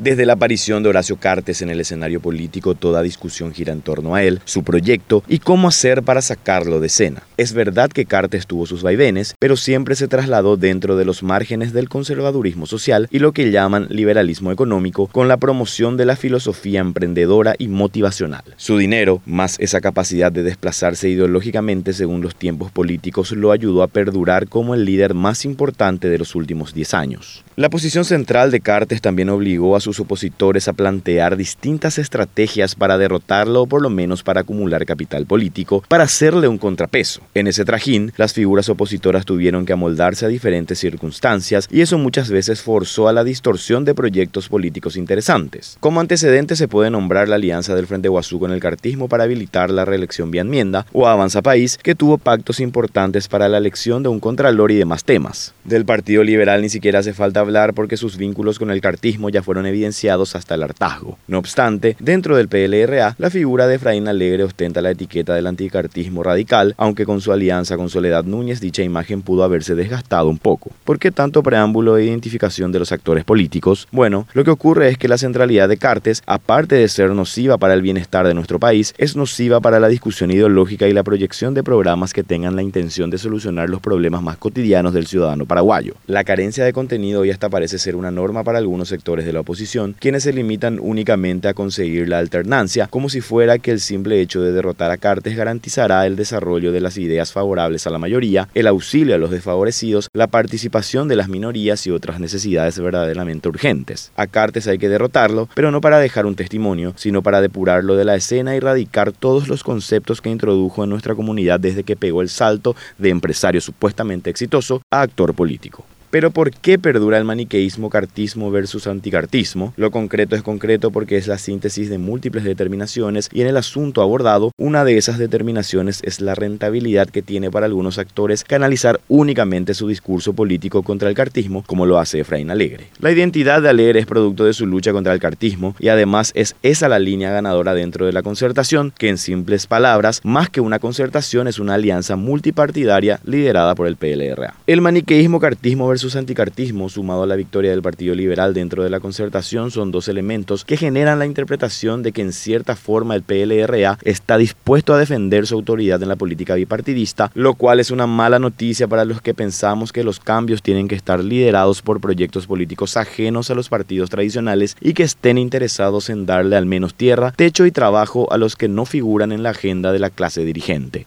Desde la aparición de Horacio Cartes en el escenario político, toda discusión gira en torno a él, su proyecto y cómo hacer para sacarlo de escena. Es verdad que Cartes tuvo sus vaivenes, pero siempre se trasladó dentro de los márgenes del conservadurismo social y lo que llaman liberalismo económico, con la promoción de la filosofía emprendedora y motivacional. Su dinero, más esa capacidad de desplazarse ideológicamente según los tiempos políticos, lo ayudó a perdurar como el líder más importante de los últimos 10 años. La posición central de Cartes también obligó a sus opositores a plantear distintas estrategias para derrotarlo o por lo menos para acumular capital político, para hacerle un contrapeso. En ese trajín, las figuras opositoras tuvieron que amoldarse a diferentes circunstancias y eso muchas veces forzó a la distorsión de proyectos políticos interesantes. Como antecedente se puede nombrar la alianza del Frente Guazú con el cartismo para habilitar la reelección vía enmienda o Avanza País, que tuvo pactos importantes para la elección de un contralor y demás temas. Del Partido Liberal ni siquiera hace falta hablar porque sus vínculos con el cartismo ya fueron evidenciados hasta el hartazgo. No obstante, dentro del PLRA, la figura de Efraín Alegre ostenta la etiqueta del anticartismo radical, aunque con su alianza con Soledad Núñez dicha imagen pudo haberse desgastado un poco. ¿Por qué tanto preámbulo e identificación de los actores políticos? Bueno, lo que ocurre es que la centralidad de Cartes, aparte de ser nociva para el bienestar de nuestro país, es nociva para la discusión ideológica y la proyección de programas que tengan la intención de solucionar los problemas más cotidianos del ciudadano paraguayo. La carencia de contenido y hasta parece ser una norma para algunos sectores de la oposición, quienes se limitan únicamente a conseguir la alternancia, como si fuera que el simple hecho de derrotar a Cartes garantizará el desarrollo de las ideas favorables a la mayoría, el auxilio a los desfavorecidos, la participación de las minorías y otras necesidades verdaderamente urgentes. A Cartes hay que derrotarlo, pero no para dejar un testimonio, sino para depurarlo de la escena y erradicar todos los conceptos que introdujo en nuestra comunidad desde que pegó el salto de empresario supuestamente exitoso a actor político. Pero ¿por qué perdura el maniqueísmo cartismo versus anticartismo? Lo concreto es concreto porque es la síntesis de múltiples determinaciones y en el asunto abordado, una de esas determinaciones es la rentabilidad que tiene para algunos actores canalizar únicamente su discurso político contra el cartismo, como lo hace Efraín Alegre. La identidad de Alegre es producto de su lucha contra el cartismo y además es esa la línea ganadora dentro de la concertación, que en simples palabras, más que una concertación es una alianza multipartidaria liderada por el PLRA. El maniqueísmo cartismo versus su anticartismo, sumado a la victoria del Partido Liberal dentro de la concertación, son dos elementos que generan la interpretación de que en cierta forma el PLRA está dispuesto a defender su autoridad en la política bipartidista, lo cual es una mala noticia para los que pensamos que los cambios tienen que estar liderados por proyectos políticos ajenos a los partidos tradicionales y que estén interesados en darle al menos tierra, techo y trabajo a los que no figuran en la agenda de la clase dirigente.